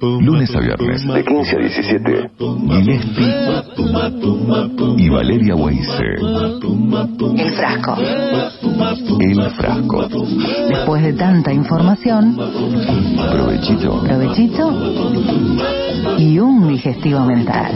Lunes a viernes, de 15 a 17. Gillespie y Valeria Weise. El frasco. El frasco. Después de tanta información, Provechito. provechito y un digestivo mental.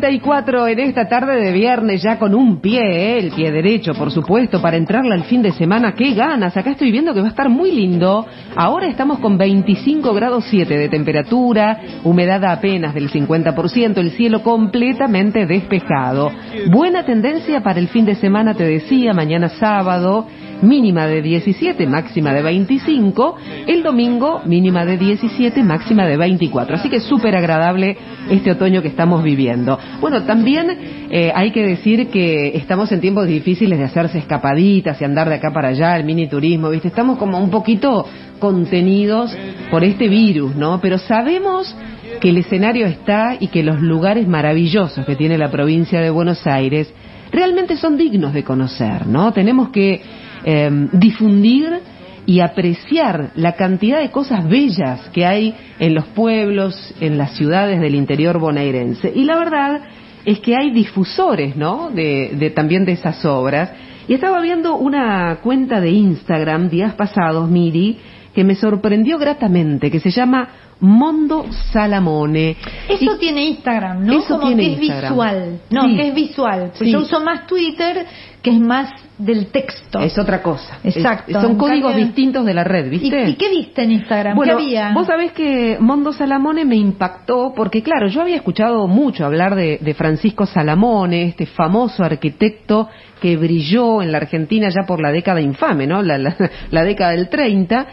15.34 en esta tarde de viernes, ya con un pie, ¿eh? el pie derecho, por supuesto, para entrarle al fin de semana. ¡Qué ganas! Acá estoy viendo que va a estar muy lindo. Ahora estamos con 25 grados 7 de temperatura, humedad apenas del 50%, el cielo completamente despejado. Buena tendencia para el fin de semana, te decía, mañana sábado mínima de 17, máxima de 25, el domingo mínima de 17, máxima de 24. Así que súper agradable este otoño que estamos viviendo. Bueno, también eh, hay que decir que estamos en tiempos difíciles de hacerse escapaditas y andar de acá para allá, el mini turismo, ¿viste? Estamos como un poquito contenidos por este virus, ¿no? Pero sabemos que el escenario está y que los lugares maravillosos que tiene la provincia de Buenos Aires realmente son dignos de conocer, ¿no? Tenemos que eh, difundir y apreciar la cantidad de cosas bellas que hay en los pueblos, en las ciudades del interior bonaerense. Y la verdad es que hay difusores, ¿no? De, de también de esas obras. Y estaba viendo una cuenta de Instagram días pasados, Miri, que me sorprendió gratamente, que se llama Mondo Salamone. Eso Y- tiene Instagram, ¿no? Eso Como tiene que es visual. No, Sí. que es visual. Pues Sí. Yo uso más Twitter, que es más del texto. Es otra cosa. Exacto. Es- son códigos cambio- distintos de la red, ¿Y, ¿viste? y qué viste en Instagram? Bueno, ¿Qué había? vos sabés que Mondo Salamone me impactó porque, claro, yo había escuchado mucho hablar de, de Francisco Salamone, este famoso arquitecto que brilló en la Argentina ya por la década infame, ¿no? La, la- la década del 30,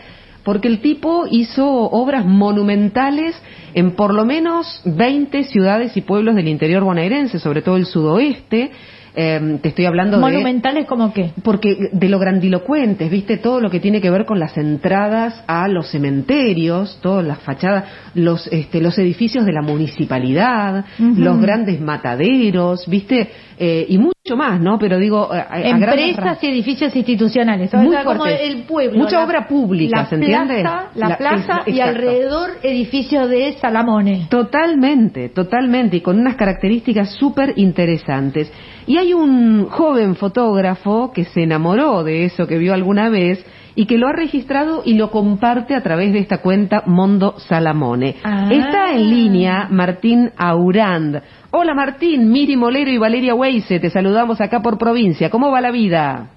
porque el tipo hizo obras monumentales en por lo menos 20 ciudades y pueblos del interior bonaerense, sobre todo el sudoeste. Eh, te estoy hablando de Monumentales como qué? porque de lo grandilocuentes, viste, todo lo que tiene que ver con las entradas a los cementerios, todas las fachadas, los, este, los edificios de la municipalidad, los grandes mataderos, viste, Eh, y mucho más, ¿no? Pero digo, a- a Empresas y edificios institucionales. O Muy sea, como el pueblo. Mucha la- obra pública, la ¿se entiende? Plaza, la, La- plaza es- y alrededor edificios de Salamone. Totalmente, totalmente, y con unas características súper interesantes. Y hay un joven fotógrafo que se enamoró de eso que vio alguna vez y que lo ha registrado y lo comparte a través de esta cuenta Mondo Salamone. Ah. Está en línea Martín Aurand. Hola Martín, Miri Molero y Valeria Weise, te saludamos acá por provincia. ¿Cómo va la vida?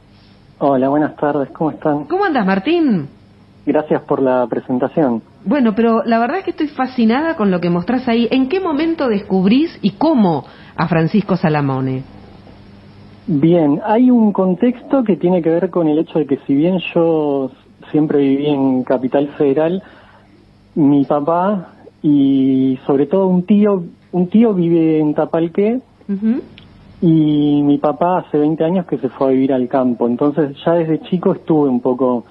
Hola, buenas tardes, ¿cómo están? ¿Cómo andas Martín? Gracias por la presentación. Bueno, pero la verdad es que estoy fascinada con lo que mostrás ahí. ¿En qué momento descubrís y cómo a Francisco Salamone? Bien, hay un contexto que tiene que ver con el hecho de que si bien yo siempre viví en Capital Federal, mi papá y sobre todo un tío, un tío vive en Tapalqué y mi papá hace 20 años que se fue a vivir al campo, entonces ya desde chico estuve un poco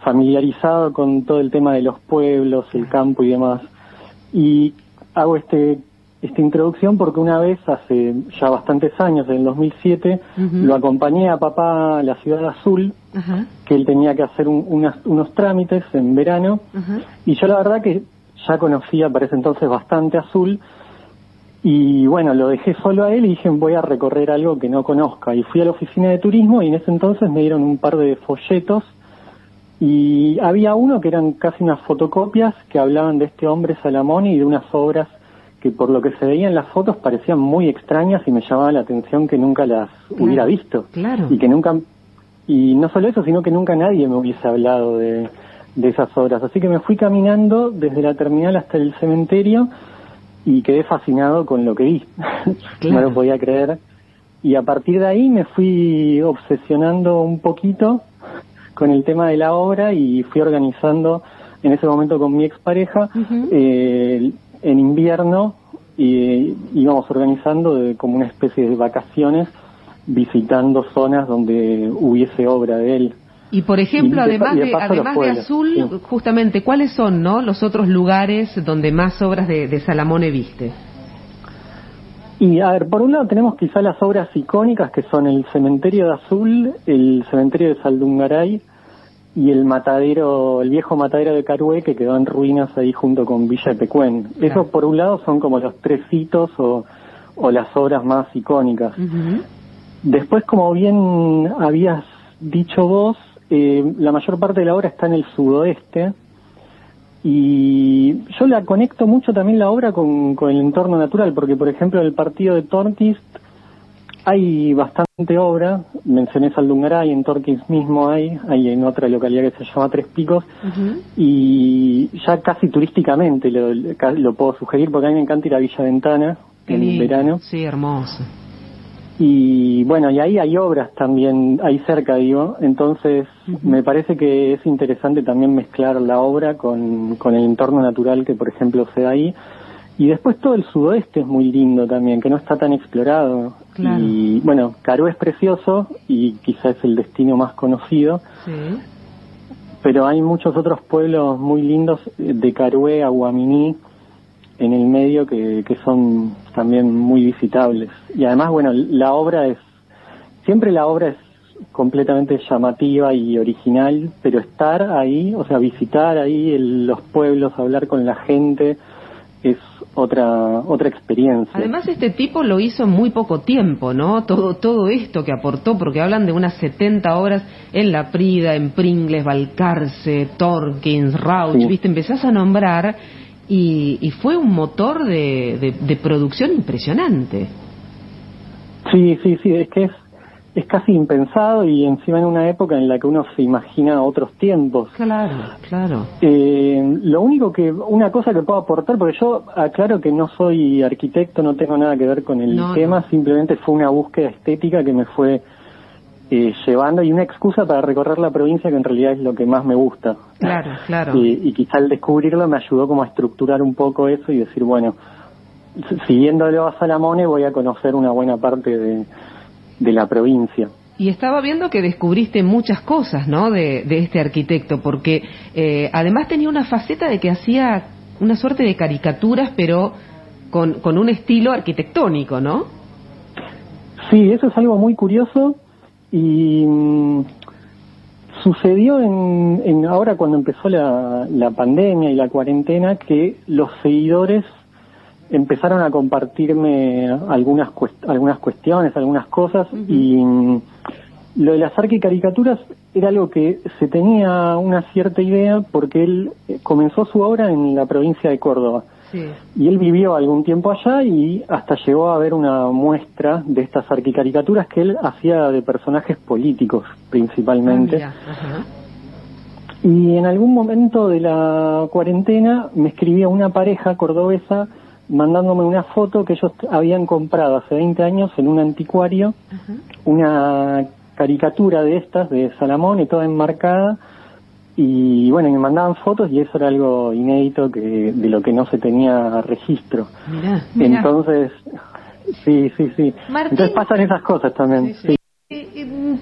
familiarizado con todo el tema de los pueblos, el campo y demás. Y hago este esta introducción porque una vez, hace ya bastantes años, en el 2007, Ujú. lo acompañé a papá a la ciudad azul, que él tenía que hacer un- unas- unos trámites en verano, y yo la verdad que ya conocía para ese entonces bastante azul, y bueno, lo dejé solo a él y dije voy a recorrer algo que no conozca. Y fui a la oficina de turismo y en ese entonces me dieron un par de folletos. Y había uno que eran casi unas fotocopias que hablaban de este hombre Salamón y de unas obras que por lo que se veía en las fotos parecían muy extrañas y me llamaba la atención que nunca las hubiera visto. claro. Y que nunca, y no solo eso, sino que nunca nadie me hubiese hablado de, de esas obras. Así que me fui caminando desde la terminal hasta el cementerio y quedé fascinado con lo que vi. Claro. no lo podía creer. Y a partir de ahí me fui obsesionando un poquito con el tema de la obra y fui organizando en ese momento con mi expareja Ujú. eh, en invierno y íbamos organizando de- como una especie de vacaciones visitando zonas donde hubiese obra de él. Y por ejemplo, Y además de además de Azul, sí. justamente, ¿cuáles son, no, los otros lugares donde más obras de, de Salamone viste? Y a ver, por un lado tenemos quizá las obras icónicas que son el Cementerio de Azul, el Cementerio de Saldungaray y el matadero, el viejo matadero de Carué que quedó en ruinas ahí junto con Villa de Pecuén. Eso por un lado son como los tres hitos o, o las obras más icónicas. Después, como bien habías dicho vos, eh, la mayor parte de la obra está en el sudoeste, y yo la conecto mucho también la obra con, con el entorno natural, porque por ejemplo en el partido de Torquist hay bastante obra, mencioné Saldungaray, en Torquist mismo hay, hay en otra localidad que se llama Tres Picos, y ya casi turísticamente lo, lo puedo sugerir, porque a mí me encanta ir a Villa Ventana en verano. Sí, hermoso. Y bueno, y ahí hay obras también, ahí cerca digo, entonces me parece que es interesante también mezclar la obra con, con el entorno natural que por ejemplo se da ahí. Y después todo el sudoeste es muy lindo también, que no está tan explorado. Y bueno, Carú es precioso y quizás es el destino más conocido. Pero hay muchos otros pueblos muy lindos de Carué a Guaminí, en el medio que, que son también muy visitables. Y además, bueno, la obra es, siempre la obra es completamente llamativa y original, pero estar ahí, o sea, visitar ahí los pueblos, hablar con la gente, es otra otra experiencia. Además este tipo lo hizo en muy poco tiempo, ¿no? Todo todo esto que aportó porque hablan de unas 70 horas en La Prida, en Pringles, Balcarce, Torkins, Rauch, ¿viste? Empezás a nombrar y, fue un motor de, de, producción impresionante. Sí, sí, sí, es que es, es casi impensado y encima en una época en la que uno se imagina otros tiempos. Claro, claro. Eh, lo único que, una cosa que puedo aportar, porque yo aclaro que no soy arquitecto, no tengo nada que ver con el tema, simplemente fue una búsqueda estética que me fue eh, llevando y una excusa para recorrer la provincia que en realidad es lo que más me gusta. Claro, claro. y quizá al descubrirlo me ayudó como a estructurar un poco eso y decir, bueno, siguiéndolo a Salamone voy a conocer una buena parte de, de la provincia. Y estaba viendo que descubriste muchas cosas, ¿no? De, de este arquitecto, porque eh, además tenía una faceta de que hacía una suerte de caricaturas, pero con, con un estilo arquitectónico, ¿no? Sí, eso es algo muy curioso y mm, sucedió en, en, ahora cuando empezó la, la pandemia y la cuarentena que los seguidores empezaron a compartirme algunas algunas cuestiones, algunas cosas y mm, lo de las arquicaricaturas era algo que se tenía una cierta idea porque él eh, comenzó su obra en la provincia de Córdoba. Y él vivió algún tiempo allá y hasta llegó a ver una muestra de estas arquicaricaturas que él hacía de personajes políticos principalmente. Ah, y en algún momento de la cuarentena me escribía una pareja cordobesa mandándome una foto que ellos habían comprado hace 20 años en un anticuario, una caricatura de estas, de Salamón, y toda enmarcada, y bueno, me mandaban fotos y eso era algo inédito que de lo que no se tenía registro. Entonces, sí, sí, sí. Entonces pasan esas cosas también. Sí,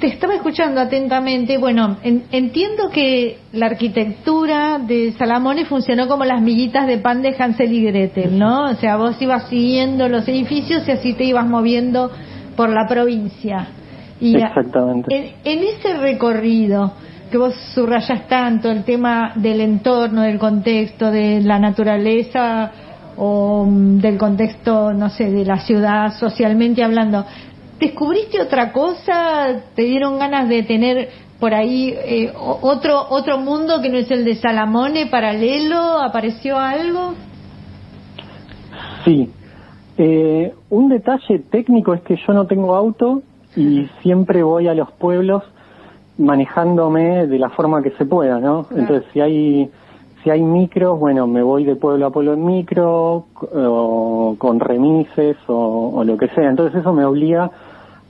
Te estaba escuchando atentamente. Bueno, entiendo que la arquitectura de Salamone funcionó como las miguitas de pan de Hansel y Gretel, ¿no? O sea, vos ibas siguiendo los edificios y así te ibas moviendo por la provincia. Y Exactamente. en ese recorrido, que vos subrayas tanto el tema del entorno, del contexto, de la naturaleza o mm, del contexto, no sé, de la ciudad socialmente hablando. ¿Descubriste otra cosa? ¿Te dieron ganas de tener por ahí eh, otro otro mundo que no es el de Salamone paralelo? ¿Apareció algo? Sí. Eh, un detalle técnico es que yo no tengo auto y siempre voy a los pueblos manejándome de la forma que se pueda, ¿no? Entonces, si hay si hay micros, bueno, me voy de pueblo a pueblo en micro, o con remises, o, lo que sea. Entonces, eso me obliga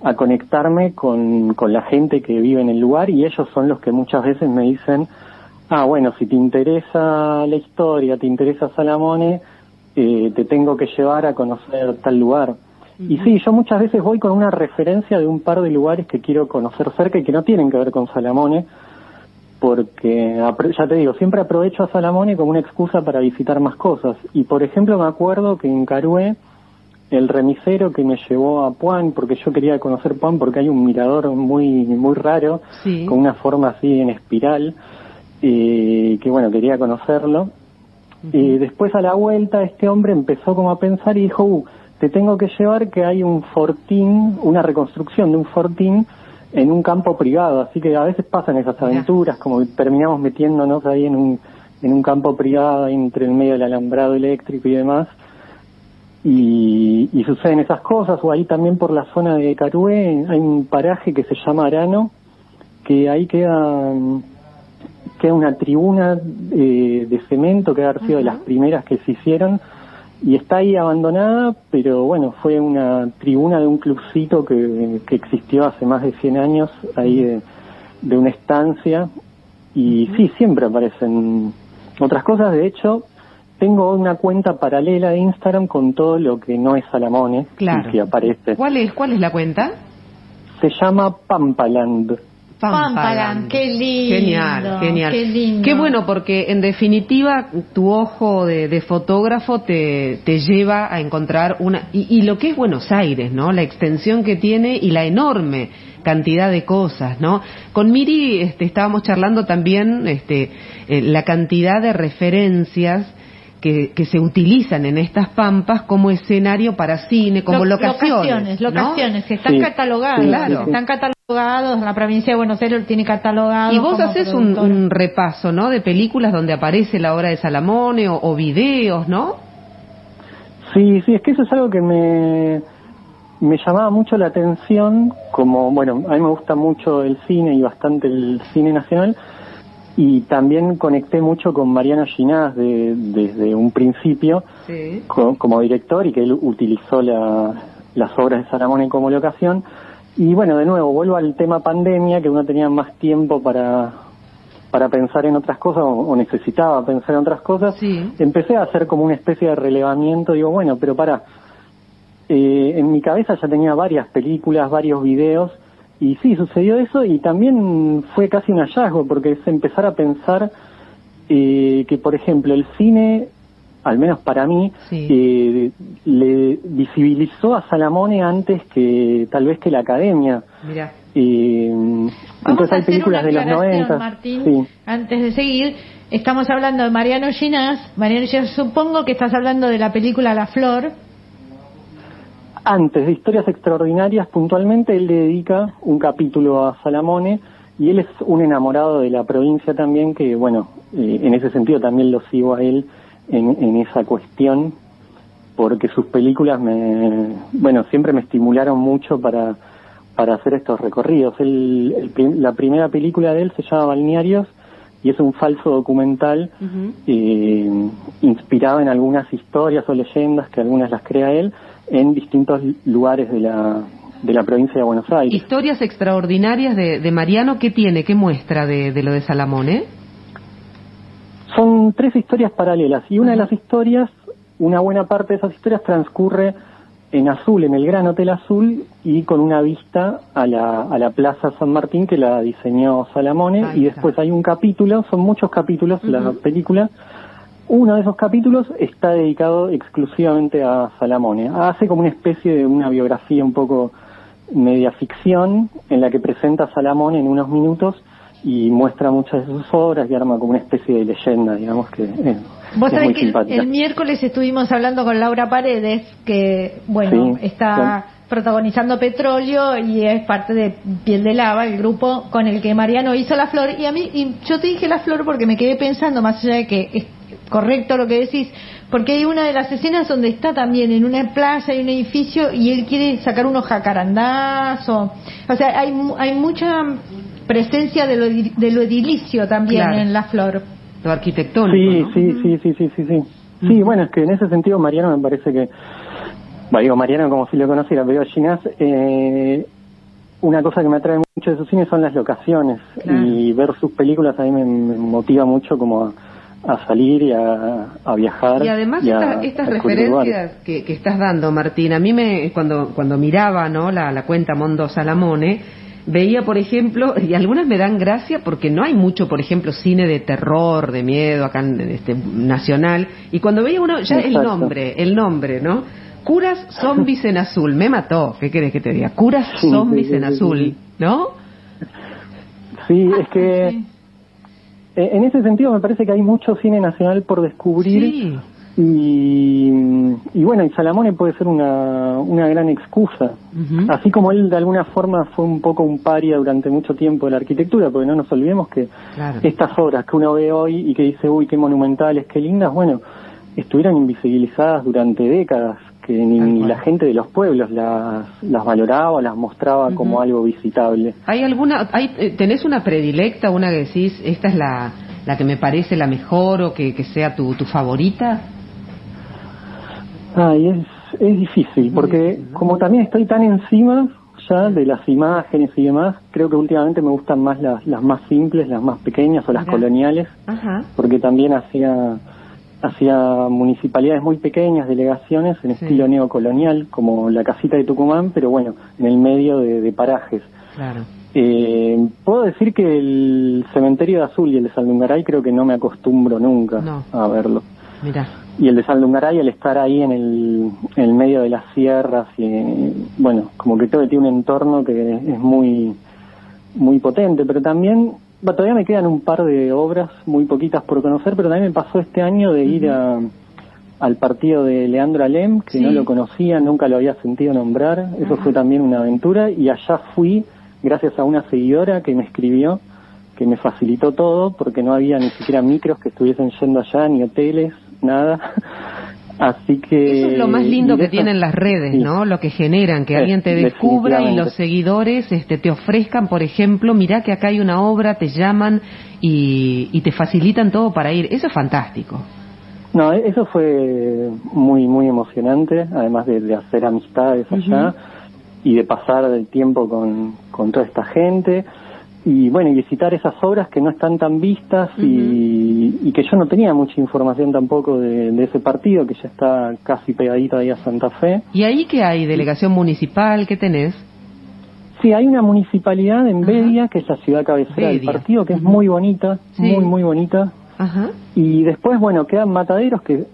a conectarme con, con la gente que vive en el lugar y ellos son los que muchas veces me dicen, ah, bueno, si te interesa la historia, te interesa Salamone, eh, te tengo que llevar a conocer tal lugar. Y sí, yo muchas veces voy con una referencia de un par de lugares que quiero conocer cerca y que no tienen que ver con Salamone, porque ya te digo, siempre aprovecho a Salamone como una excusa para visitar más cosas. Y por ejemplo me acuerdo que en Carué el remisero que me llevó a Puan, porque yo quería conocer Puan porque hay un mirador muy muy raro, Sí. con una forma así en espiral, eh, que bueno, quería conocerlo. Y después a la vuelta este hombre empezó como a pensar y dijo, uh, te tengo que llevar que hay un fortín, una reconstrucción de un fortín en un campo privado, así que a veces pasan esas aventuras, como que terminamos metiéndonos ahí en un, en un campo privado, entre el medio del alambrado eléctrico y demás, y, y suceden esas cosas, o ahí también por la zona de Carué hay un paraje que se llama Arano, que ahí queda, queda una tribuna eh, de cemento que ha sido de las primeras que se hicieron, y está ahí abandonada, pero bueno, fue una tribuna de un clubcito que, que existió hace más de 100 años, ahí de, de una estancia, y sí, siempre aparecen otras cosas, de hecho, tengo una cuenta paralela de Instagram con todo lo que no es Salamone, Claro. que aparece. ¿Cuál es, ¿Cuál es la cuenta? Se llama Pampaland. Pampaland, qué lindo, Genial, genial. qué lindo. Qué bueno, porque en definitiva tu ojo de, de fotógrafo te, te lleva a encontrar una... Y, y lo que es Buenos Aires, ¿no? La extensión que tiene y la enorme cantidad de cosas, ¿no? Con Miri este, estábamos charlando también este, eh, la cantidad de referencias que, que se utilizan en estas pampas como escenario para cine, como Lo- locaciones. locaciones, ¿no? locaciones, que están Sí, catalogadas, sí, Claro. sí. están catalogados, la provincia de Buenos Aires lo tiene catalogado. Y vos haces un repaso, ¿no? De películas donde aparece la obra de Salamone o, o videos, ¿no? Sí, sí, es que eso es algo que me, me llamaba mucho la atención, como, bueno, a mí me gusta mucho el cine y bastante el cine nacional, y también conecté mucho con Mariano Ginás de- desde un principio Sí. co- como director y que él utilizó la- las obras de Salamone como locación. Y bueno, de nuevo, vuelvo al tema pandemia, que uno tenía más tiempo para, para pensar en otras cosas o, o necesitaba pensar en otras cosas. Sí. Empecé a hacer como una especie de relevamiento, digo, bueno, pero para, eh, en mi cabeza ya tenía varias películas, varios videos, y sí, sucedió eso y también fue casi un hallazgo, porque es empezar a pensar eh, que, por ejemplo, el cine, al menos para mí, Sí. eh, le visibilizó a Salamone antes que tal vez que la academia. Mira. Eh, Vamos entonces a hay hacer películas una de los aclaración, 90. Martín, Sí. antes de seguir. Estamos hablando de Mariano Ginás. Mariano Ginás, supongo que estás hablando de la película La Flor. Antes de Historias Extraordinarias, puntualmente, él le dedica un capítulo a Salamone y él es un enamorado de la provincia también, que bueno, eh, en ese sentido también lo sigo a él en, en esa cuestión, porque sus películas me, bueno, siempre me estimularon mucho para, para hacer estos recorridos. Él- el la primera película de él se llama Balnearios y es un falso documental eh, inspirado en algunas historias o leyendas que algunas las crea él en distintos lugares de la, de la provincia de Buenos Aires. Historias extraordinarias de, de Mariano, ¿qué tiene? ¿Qué muestra de, de lo de Salamone? Son tres historias paralelas y una de las historias, una buena parte de esas historias transcurre en Azul, en el Gran Hotel Azul y con una vista a la, a la Plaza San Martín que la diseñó Salamone y después hay un capítulo, son muchos capítulos la Ujú. película. Uno de esos capítulos está dedicado exclusivamente a Salamone. Hace como una especie de una biografía un poco media ficción en la que presenta a Salamone en unos minutos y muestra muchas de sus obras y arma como una especie de leyenda, digamos que eh, Vos es sabés muy que el, simpática. el miércoles estuvimos hablando con Laura Paredes, que, bueno, Sí, está protagonizando Petróleo y es parte de Piel de Lava, el grupo con el que Mariano hizo La Flor. Y a mí, y yo te dije La Flor porque me quedé pensando, más allá de que correcto lo que decís, porque hay una de las escenas donde está también en una playa, y un edificio, y él quiere sacar unos jacarandás, o, o sea, hay, mu- hay mucha presencia de lo, de lo edilicio también Claro. en La Flor. Lo arquitectónico. Sí, ¿no? sí, sí, sí, sí, sí, sí. Sí, bueno, es que en ese sentido Mariano me parece que, bueno, digo Mariano como si lo conociera, pero Ginás, eh, una cosa que me atrae mucho de su cine son las locaciones Claro. y ver sus películas a mí me, me motiva mucho como a, a salir y a, a viajar. Y además a- estas, referencias que, que estás dando, Martín, a mí me cuando cuando miraba no la, la cuenta Mondo Salamone veía, por ejemplo, y algunas me dan gracia porque no hay mucho, por ejemplo, cine de terror, de miedo acá en este nacional, y cuando veía uno ya el nombre, el nombre, ¿no? Curas zombies en azul. Me mató. ¿Qué querés que te diga? Curas Sí, zombies sí, en sí, azul. ¿No? Sí, es que Sí. eh, en ese sentido me parece que hay mucho cine nacional por descubrir Sí. y, y bueno, y Salamone puede ser una, una gran excusa. Así como él de alguna forma fue un poco un paria durante mucho tiempo de la arquitectura, porque no nos olvidemos que Claro. estas obras que uno ve hoy y que dice, uy, qué monumentales, qué lindas, bueno, estuvieron invisibilizadas durante décadas, que ni, la gente de los pueblos las, las valoraba, las mostraba como algo visitable. ¿Hay alguna, hay, eh, tenés una predilecta, una que decís, esta es la, la que me parece la mejor o que, que sea tu, tu favorita? Ay, es, es difícil, porque como también estoy tan encima ya de las imágenes y demás, creo que últimamente me gustan más las, las más simples, las más pequeñas o las coloniales, Ajá. porque también hacía hacía municipalidades muy pequeñas, delegaciones en Sí. estilo neocolonial, como la casita de Tucumán, pero bueno, en el medio de, de parajes. Claro. Eh, puedo decir que el cementerio de Azul y el de Saldungaray creo que no me acostumbro nunca No. a verlo. Mira. Y el de Saldungaray, al estar ahí en el, en el medio de las sierras, y bueno, como que todo tiene un entorno que es muy, muy potente, pero también, va, todavía me quedan un par de obras, muy poquitas por conocer, pero también me pasó este año de ir a, al partido de Leandro Alem, que Sí. no lo conocía, nunca lo había sentido nombrar, eso fue también una aventura, y allá fui gracias a una seguidora que me escribió, que me facilitó todo, porque no había ni siquiera micros que estuviesen yendo allá, ni hoteles, nada. Así que... Eso es lo más lindo que tienen las redes. ¿no? Lo que generan, que alguien te descubra y los seguidores este, te ofrezcan, por ejemplo, mirá que acá hay una obra, te llaman y, y te facilitan todo para ir. Eso es fantástico. No, e- eso fue muy, muy emocionante, además de, de hacer amistades allá y de pasar el tiempo con, con toda esta gente. Y bueno, y visitar esas obras que no están tan vistas y, y que yo no tenía mucha información tampoco de, de ese partido, que ya está casi pegadito ahí a Santa Fe. ¿Y ahí qué hay? ¿Delegación municipal? ¿Qué tenés? Sí, hay una municipalidad en Bedia, que es la ciudad cabecera del partido, que es muy bonita, Sí. muy, muy bonita. Ajá. Y después, bueno, quedan mataderos que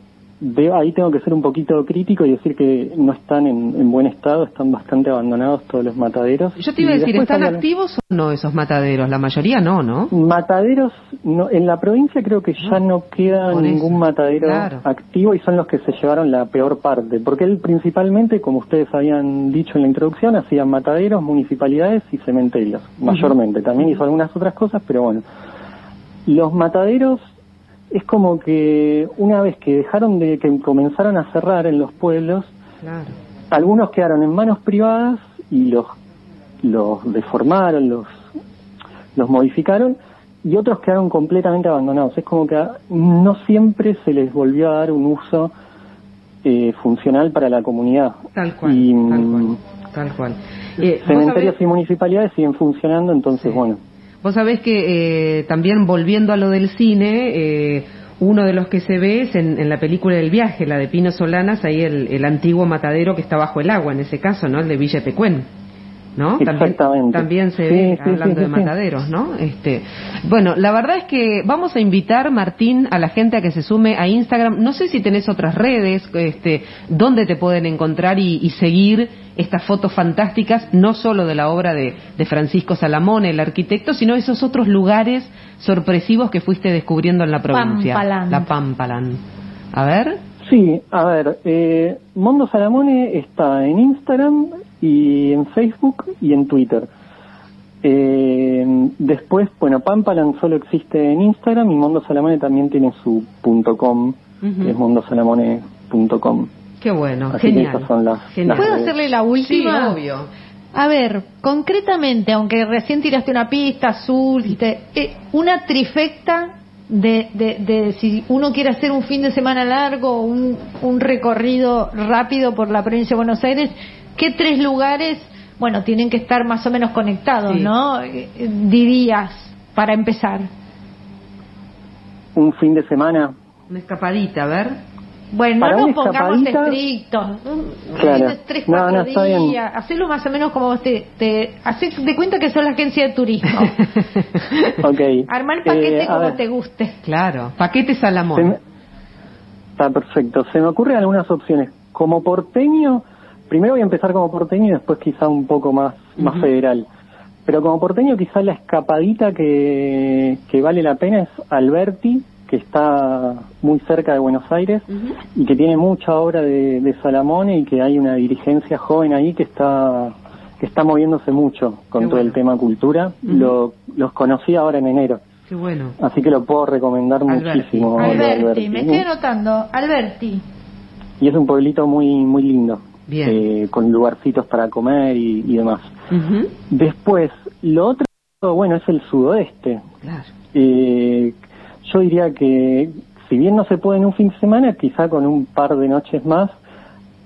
de- ahí tengo que ser un poquito crítico y decir que no están en, en buen estado, están bastante abandonados todos los mataderos. Yo te iba a decir, ¿están activos o no esos mataderos? La mayoría no, ¿no? Mataderos, no, en la provincia creo que ya no queda Por ningún eso, matadero claro. activo y son los que se llevaron la peor parte, porque él principalmente, como ustedes habían dicho en la introducción, hacía mataderos, municipalidades y cementerios, mayormente. También hizo algunas otras cosas, pero bueno. Los mataderos es como que una vez que dejaron de, que comenzaron a cerrar en los pueblos, Claro. algunos quedaron en manos privadas y los los deformaron, los los modificaron y otros quedaron completamente abandonados. Es como que no siempre se les volvió a dar un uso eh, funcional para la comunidad. Tal cual, Y, tal mm, cual, tal cual. Eh, cementerios y municipalidades siguen funcionando, entonces Sí. bueno. Vos sabés que eh, también volviendo a lo del cine, eh, uno de los que se ve es en, la película del viaje, la de Pino Solanas, ahí el, el antiguo matadero que está bajo el agua, en ese caso, ¿no? El de Villa Pecuén. ¿No? También, Exactamente. también se Sí, ve sí, hablando sí, de mataderos, ¿no? Este, bueno, la verdad es que vamos a invitar, Martín, a la gente a que se sume a Instagram. No sé si tenés otras redes, este, dónde te pueden encontrar y, y seguir estas fotos fantásticas, no solo de la obra de, de Francisco Salamone, el arquitecto, sino esos otros lugares sorpresivos que fuiste descubriendo en la provincia. Pampaland. La Pampalan. A ver. Sí, a ver, eh, Mondo Salamone está en Instagram y en Facebook y en Twitter. Eh, después, bueno, Pampalan solo existe en Instagram y Mondo Salamone también tiene su punto .com, Ujú. que es mondosalamone.com. Qué bueno, Así que genial. esas son las- Genial. ¿Puedo redes. hacerle la Sí, última? obvio. A ver, concretamente, aunque recién tiraste una pista azul, dijiste, eh, una trifecta de, de, de si uno quiere hacer un fin de semana largo, un, un recorrido rápido por la provincia de Buenos Aires, ¿qué tres lugares, bueno, tienen que estar más o menos conectados, Sí. ¿no? Dirías, para empezar. Un fin de semana, Una escapadita, a ver. Bueno, Para no nos pongamos estrictos. Claro. Tres, No, cuatro no, está bien. días. Hacelo más o menos como vos te, te haces de cuenta que sos la agencia de turismo. ok. Armar el paquete Eh, como ver, te guste. Claro, paquete se Salamón. me- Está perfecto. Se me ocurren algunas opciones. como porteño, primero voy a empezar como porteño y después quizá un poco más, más federal. Pero como porteño quizá la escapadita que, que vale la pena es Alberti, que está muy cerca de Buenos Aires y que tiene mucha obra de, de Salamone y que hay una dirigencia joven ahí que está que está moviéndose mucho con Qué todo el tema cultura. Lo, los conocí ahora en enero, Qué bueno. así que lo puedo recomendar Alberti. muchísimo. de Alberti, me estoy anotando. Alberti. Y es un pueblito muy muy lindo, Bien. eh, con lugarcitos para comer y, y demás. Después, lo otro, bueno, es el sudoeste. Claro. Eh, yo diría que si bien no se puede en un fin de semana, quizá con un par de noches más,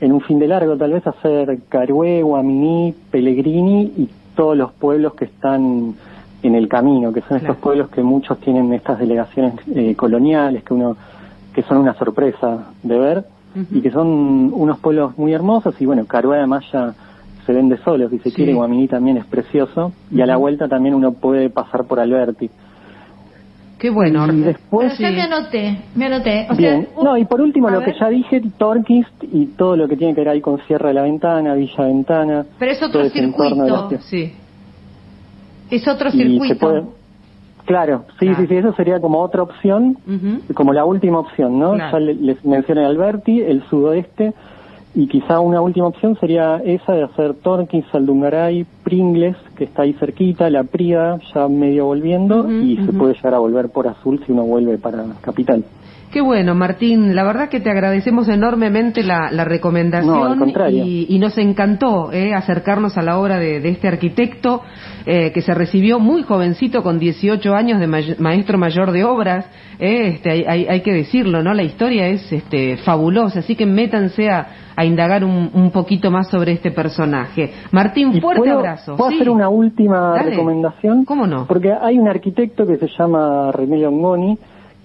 en un fin de largo tal vez hacer Carué, Guaminí, Pellegrini y todos los pueblos que están en el camino, que son Claro. estos pueblos que muchos tienen estas delegaciones eh, coloniales, que uno que son una sorpresa de ver Y que son unos pueblos muy hermosos y bueno, Carué además ya se vende solo, si se Sí. quiere, Guaminí también es precioso y a la vuelta también uno puede pasar por Alberti. Qué bueno. Y después, Pero ya me anoté, me anoté. O bien, sea, no, y por último a lo ver. que ya dije, Torquist y todo lo que tiene que ver ahí con Sierra de la Ventana, Villa Ventana. Pero es otro todo ese entorno de la circuito. Sí. Es otro Y se circuito. puede- Claro, sí, Claro. sí, sí, eso sería como otra opción, como la última opción, ¿no? Claro. Ya le- les mencioné Alberti, el sudoeste, y quizá una última opción sería esa de hacer Torquist, Saldungaray, Pringles, que está ahí cerquita, La Prida, ya medio volviendo, y se puede llegar a volver por Azul si uno vuelve para Capital. Qué bueno, Martín. La verdad que te agradecemos enormemente la, la recomendación No, al contrario. y, y nos encantó eh, acercarnos a la obra de, de este arquitecto eh, que se recibió muy jovencito con 18 años de may- maestro mayor de obras. eh, este, hay, hay- hay que decirlo, ¿no? La historia es este, fabulosa, así que métanse a, a indagar un, un poquito más sobre este personaje. Martín, ¿Y fuerte puedo, abrazo. ¿Puedo Sí. hacer una última Dale. recomendación? ¿Cómo no? Porque hay un arquitecto que se llama René Longoni,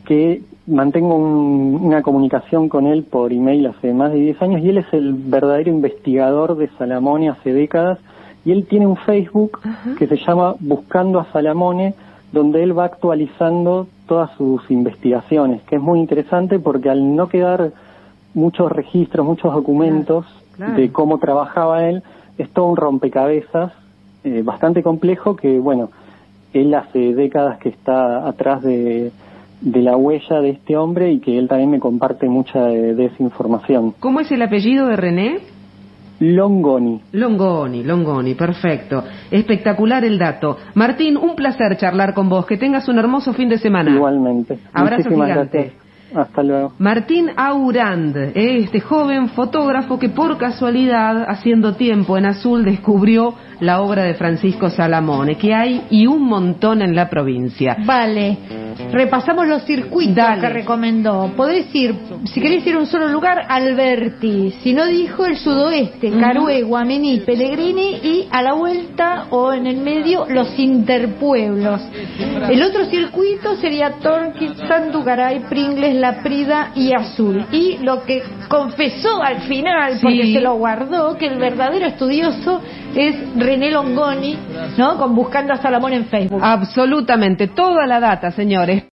que mantengo un- una comunicación con él por email hace más de 10 años, y él es el verdadero investigador de Salamone hace décadas, y él tiene un Facebook Ajá. que se llama Buscando a Salamone, donde él va actualizando todas sus investigaciones, que es muy interesante porque al no quedar muchos registros, muchos documentos Claro, claro. de cómo trabajaba él, es todo un rompecabezas eh, bastante complejo que, bueno, él hace décadas que está atrás de, de la huella de este hombre y que él también me comparte mucha de, de esa información. ¿Cómo es el apellido de René? Longoni. Longoni, Longoni, perfecto. Espectacular el dato. Martín, un placer charlar con vos. Que tengas un hermoso fin de semana. Igualmente. Abrazo Muchísimas gigante. gracias. Hasta luego. Martín Aurand, eh, este joven fotógrafo que por casualidad, haciendo tiempo en azul, descubrió la obra de Francisco Salamone, que hay y un montón en la provincia. Vale. Repasamos los circuitos Dale. que recomendó. Podés ir, si querés ir a un solo lugar, Alberti. Si no dijo el sudoeste, Carué, Guamení, Pellegrini y a la vuelta o en el medio los interpueblos. El otro circuito sería Torquín, Santugaray, Pringles, La Prida y Azul. Y lo que confesó al final, porque Sí. se lo guardó, que el verdadero estudioso es René Longoni, ¿no? Con Buscando a Salomón en Facebook. Absolutamente, toda la data, señores.